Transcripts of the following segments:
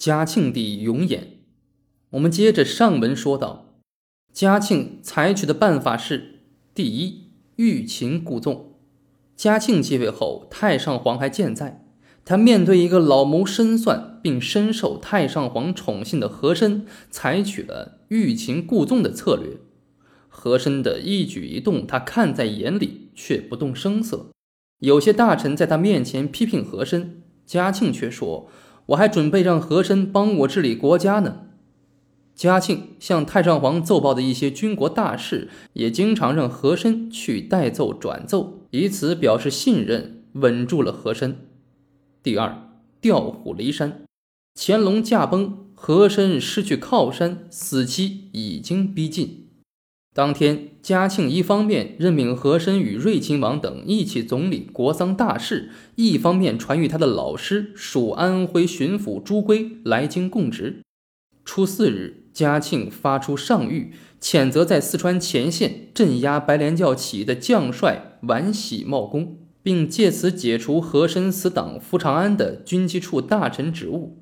嘉庆帝永琰。我们接着上文说到，嘉庆采取的办法是：第一，欲擒故纵。嘉庆继位后，太上皇还健在，他面对一个老谋深算并深受太上皇宠信的和珅，采取了欲擒故纵的策略。和珅的一举一动，他看在眼里，却不动声色。有些大臣在他面前批评和珅，嘉庆却说：“我还准备让和珅帮我治理国家呢。”嘉庆向太上皇奏报的一些军国大事，也经常让和珅去代奏转奏，以此表示信任，稳住了和珅。第二，调虎离山。乾隆驾崩，和珅失去靠山，死期已经逼近。当天，嘉庆一方面任命和珅与睿亲王等一起总理国丧大事，一方面传谕他的老师属安徽巡抚朱圭来京供职。初四日，嘉庆发出上谕，谴责在四川前线镇压白莲教起义的将帅顽喜冒功，并借此解除和珅死党福长安的军机处大臣职务。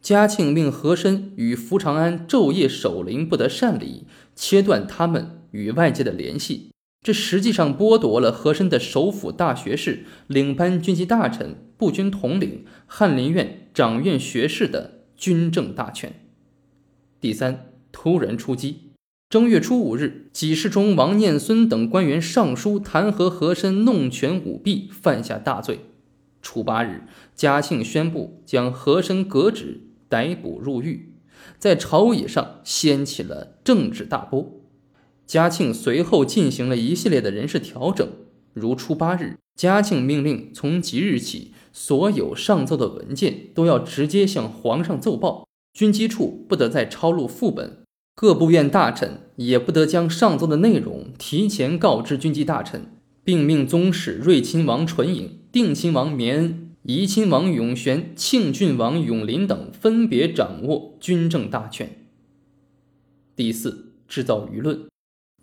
嘉庆命和珅与福长安昼夜守灵，不得擅离，切断他们与外界的联系。这实际上剥夺了和珅的首辅大学士、领班军机大臣、步军统领、翰林院掌院学士的军政大权。第三，突然出击。正月初五日，给事中王念孙等官员上书弹劾和珅弄权舞弊，犯下大罪。初八日，嘉庆宣布将和珅革职。逮捕入狱，在朝野上掀起了政治大波。嘉庆随后进行了一系列的人事调整，如初八日，嘉庆命令从即日起，所有上奏的文件都要直接向皇上奏报，军机处不得再抄录副本，各部院大臣也不得将上奏的内容提前告知军机大臣，并命宗室睿亲王纯颖、定亲王绵恩。怡亲王永璇、庆郡王永林等分别掌握军政大权。第四，制造舆论。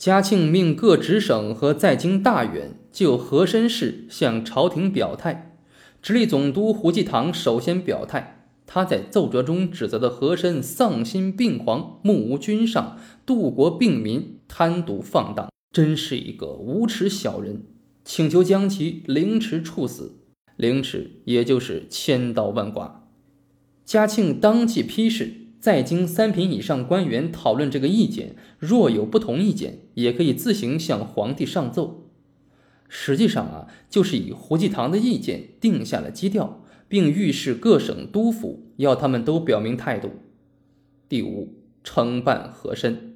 嘉庆命各直省和在京大员就和珅事向朝廷表态。直隶总督胡济堂首先表态，他在奏折中指责的和珅丧心病狂、目无君上、度国病民、贪渎放荡，真是一个无耻小人，请求将其凌迟处死。凌迟，也就是千刀万剐。嘉庆当即批示，在京三品以上官员讨论这个意见，若有不同意见，也可以自行向皇帝上奏。实际上啊，就是以胡济堂的意见定下了基调，并预示各省督府，要他们都表明态度。第五，惩办和珅。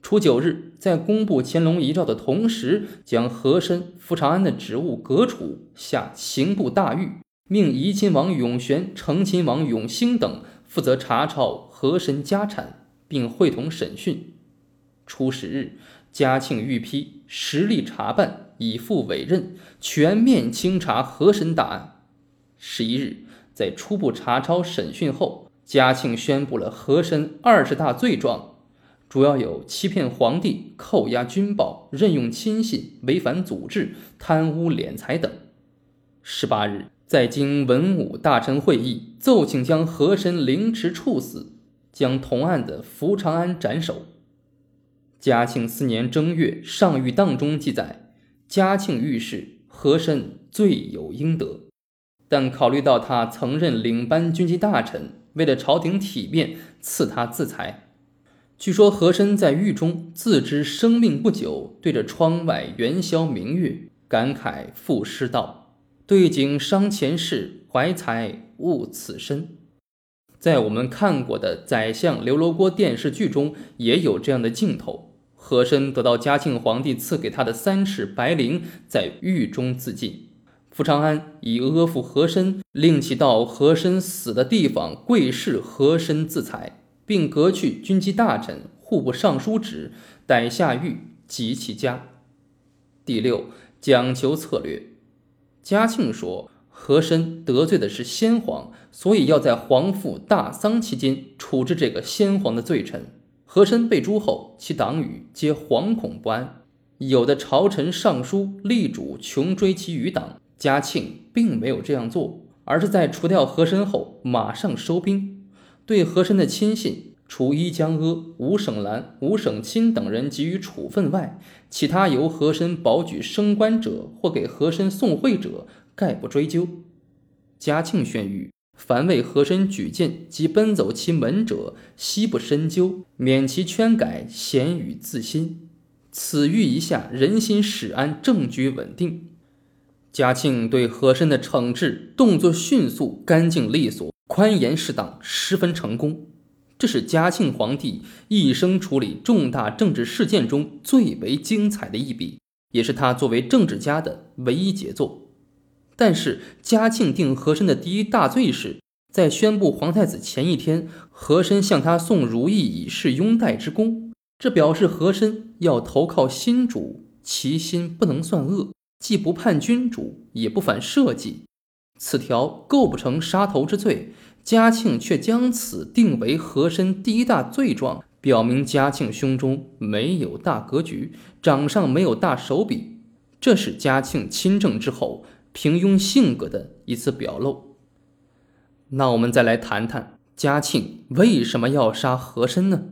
初九日，在公布乾隆遗诏的同时，将和珅、福长安的职务革除，下刑部大狱，命怡亲王永璇、承亲王永兴等负责查抄和珅家产，并会同审讯。初十日，嘉庆御批实力查办，以赴委任，全面清查和珅大案。十一日，在初步查抄审讯后，嘉庆宣布了和珅二十大罪状。主要有欺骗皇帝、扣押军宝、任用亲信、违反祖制、贪污敛财等。十八日，在经文武大臣会议，奏请将和珅凌迟处死，将同案的福长安斩首。嘉庆四年正月上谕当中记载，嘉庆御史和珅罪有应得，但考虑到他曾任领班军机大臣，为了朝廷体面，赐他自裁。据说和珅在狱中自知生命不久，对着窗外元宵明月，感慨赋诗道：“对景伤前世，怀才误此身。”在我们看过的《宰相刘罗锅》电视剧中，也有这样的镜头：和珅得到嘉庆皇帝赐给他的三尺白绫，在狱中自尽。福长安以阿附和珅，令其到和珅死的地方跪侍和珅自裁。并革去军机大臣、户部尚书职，逮下狱及其家。第六，讲求策略。嘉庆说，和珅得罪的是先皇，所以要在皇父大丧期间处置这个先皇的罪臣。和珅被诛后，其党羽皆惶恐不安，有的朝臣上书力主穷追其余党。嘉庆并没有这样做，而是在除掉和珅后马上收兵。对和珅的亲信，除伊江阿、吴省兰、吴省钦等人给予处分外，其他由和珅保举升官者或给和珅送贿者，概不追究。嘉庆宣谕：凡为和珅举荐及奔走其门者，悉不深究，免其圈改，咸与自新。此谕一下，人心始安，政局稳定。嘉庆对和珅的惩治动作迅速、干净利索、宽严适当，十分成功。这是嘉庆皇帝一生处理重大政治事件中最为精彩的一笔，也是他作为政治家的唯一杰作。但是，嘉庆定和珅的第一大罪是在宣布皇太子前一天，和珅向他送如意以示拥戴之功，这表示和珅要投靠新主，其心不能算恶。既不叛君主，也不反社稷，此条构不成杀头之罪。嘉庆却将此定为和珅第一大罪状，表明嘉庆胸中没有大格局，掌上没有大手笔。这是嘉庆亲政之后平庸性格的一次表露。那我们再来谈谈嘉庆为什么要杀和珅呢？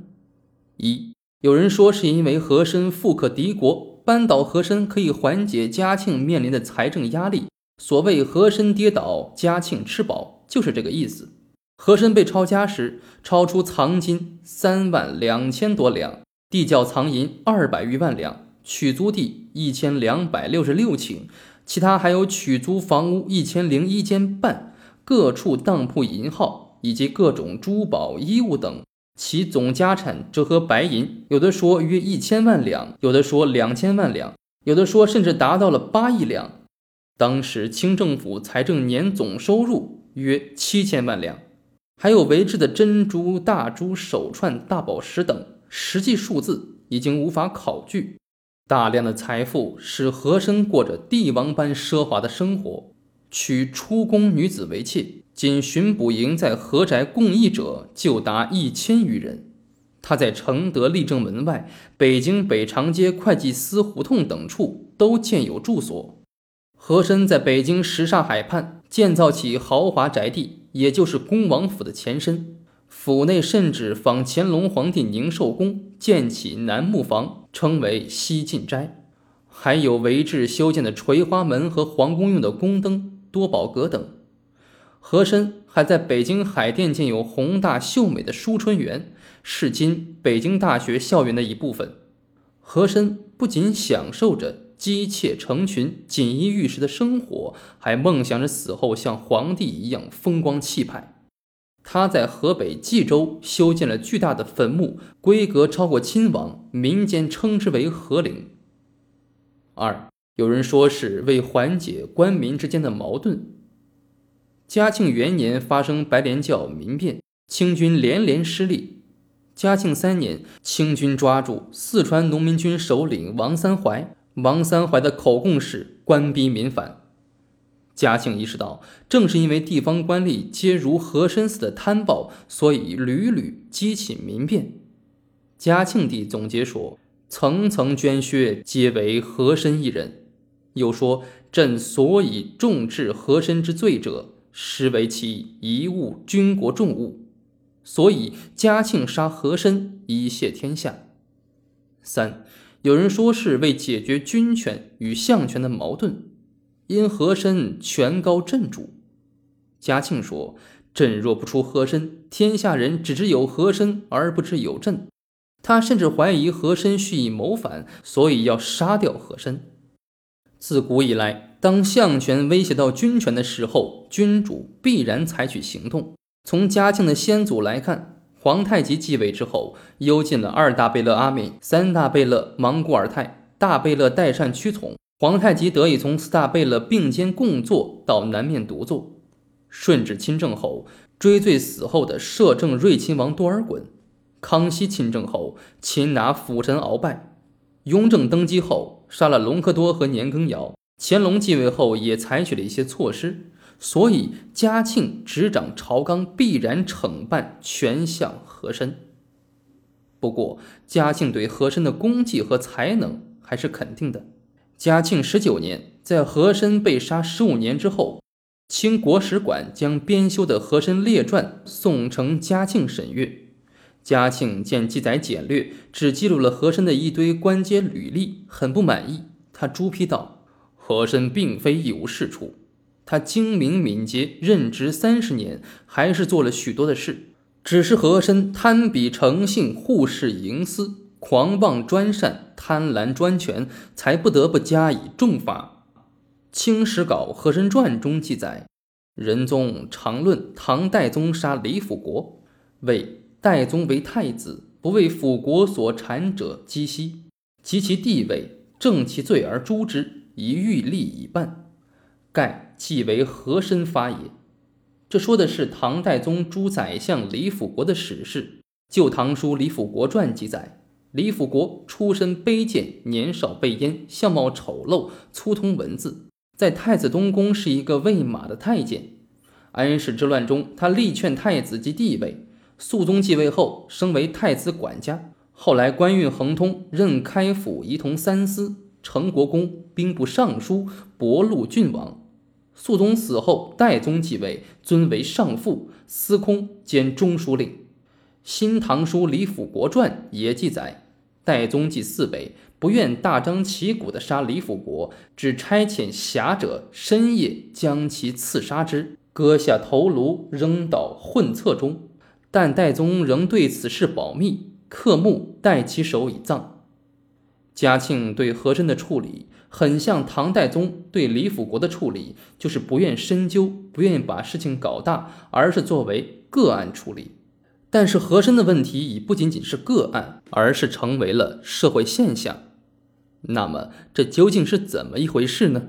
一，有人说是因为和珅富可敌国。扳倒和珅可以缓解嘉庆面临的财政压力。所谓“和珅跌倒，嘉庆吃饱”，就是这个意思。和珅被抄家时，抄出藏金三万两千多两，地窖藏银二百余万两，取租地一千两百六十六顷，其他还有取租房屋一千零一间半，各处当铺银号以及各种珠宝衣物等。其总家产折合白银，有的说约一千万两，有的说两千万两，有的说甚至达到了八亿两。当时清政府财政年总收入约七千万两，还有为制的珍珠、大珠、手串、大宝石等，实际数字已经无法考据。大量的财富使和珅过着帝王般奢华的生活，娶出宫女子为妾。仅巡捕营在何宅共役者就达一千余人。他在承德立正门外、北京北长街会计司胡同等处都建有住所。和珅在北京什刹海畔建造起豪华宅地，也就是恭王府的前身。府内甚至仿乾隆皇帝宁寿宫建起楠木房，称为西晋斋。还有为治修建的垂花门和皇宫用的宫灯、多宝阁等。和珅还在北京海淀建有宏大秀美的淑春园，是今北京大学校园的一部分。和珅不仅享受着姬妾成群、锦衣玉食的生活，还梦想着死后像皇帝一样风光气派。他在河北冀州修建了巨大的坟墓，规格超过亲王，民间称之为和陵。二，有人说是为缓解官民之间的矛盾。嘉庆元年发生白莲教民变，清军连连失利。嘉庆三年，清军抓住四川农民军首领王三怀，王三怀的口供是官逼民反。嘉庆意识到，正是因为地方官吏皆如和珅似的贪暴，所以屡屡激起民变。嘉庆帝总结说：“层层捐削，皆为和珅一人。”又说：“朕所以重治和珅之罪者。”实为其贻误军国重物，所以嘉庆杀和珅以谢天下。三，有人说是为解决军权与相权的矛盾，因和珅权高震主。嘉庆说：“朕若不出和珅，天下人只知有和珅而不知有朕。”他甚至怀疑和珅蓄意谋反，所以要杀掉和珅。自古以来。当相权威胁到军权的时候，君主必然采取行动。从嘉庆的先祖来看，皇太极继位之后，幽禁了二大贝勒阿敏、三大贝勒莽古尔泰、大贝勒代善屈从。皇太极得以从四大贝勒并肩共坐到南面独坐。顺治亲政后，追罪死后的摄政睿亲王多尔衮；康熙亲政后，擒拿辅臣鳌拜；雍正登基后，杀了隆科多和年羹尧。乾隆继位后也采取了一些措施，所以嘉庆执掌朝纲，必然惩办权相和珅。不过，嘉庆对和珅的功绩和才能还是肯定的。嘉庆十九年，在和珅被杀十五年之后，清国史馆将编修的和珅列传送呈嘉庆审阅。嘉庆见记载简略，只记录了和珅的一堆官阶履历，很不满意。他朱批道：“和珅并非一无是处，他精明敏捷，任职三十年，还是做了许多的事。只是和珅贪比成性，护世营私，狂妄专擅，贪婪专权，才不得不加以重罚。《清史稿·和珅传》中记载，仁宗常论唐代宗杀李辅国，为。代宗为太子，不为辅国所谗者击息，及其地位，正其罪而诛之，以欲立以办。盖即为和珅发也。这说的是唐代宗朱宰相李辅国的史事。《旧唐书·李辅国传》记载，李辅国出身卑贱，年少被阉，相貌丑陋，粗通文字，在太子东宫是一个喂马的太监。安史之乱中，他力劝太子及帝位。肃宗继位后，升为太子管家。后来官运亨通，任开府仪同三司、成国公、兵部尚书、博禄郡王。肃宗死后，代宗继位，尊为上父、司空兼中书令。《新唐书·李辅国传》也记载，代宗继嗣北，不愿大张旗鼓地杀李辅国，只差遣侠者深夜将其刺杀之，割下头颅扔到混厕中。但代宗仍对此事保密，刻木代其手以葬。嘉庆对和珅的处理很像唐代宗对李辅国的处理，就是不愿深究，不愿意把事情搞大，而是作为个案处理。但是和珅的问题已不仅仅是个案，而是成为了社会现象。那么这究竟是怎么一回事呢？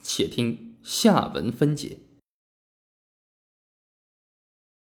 且听下文分解。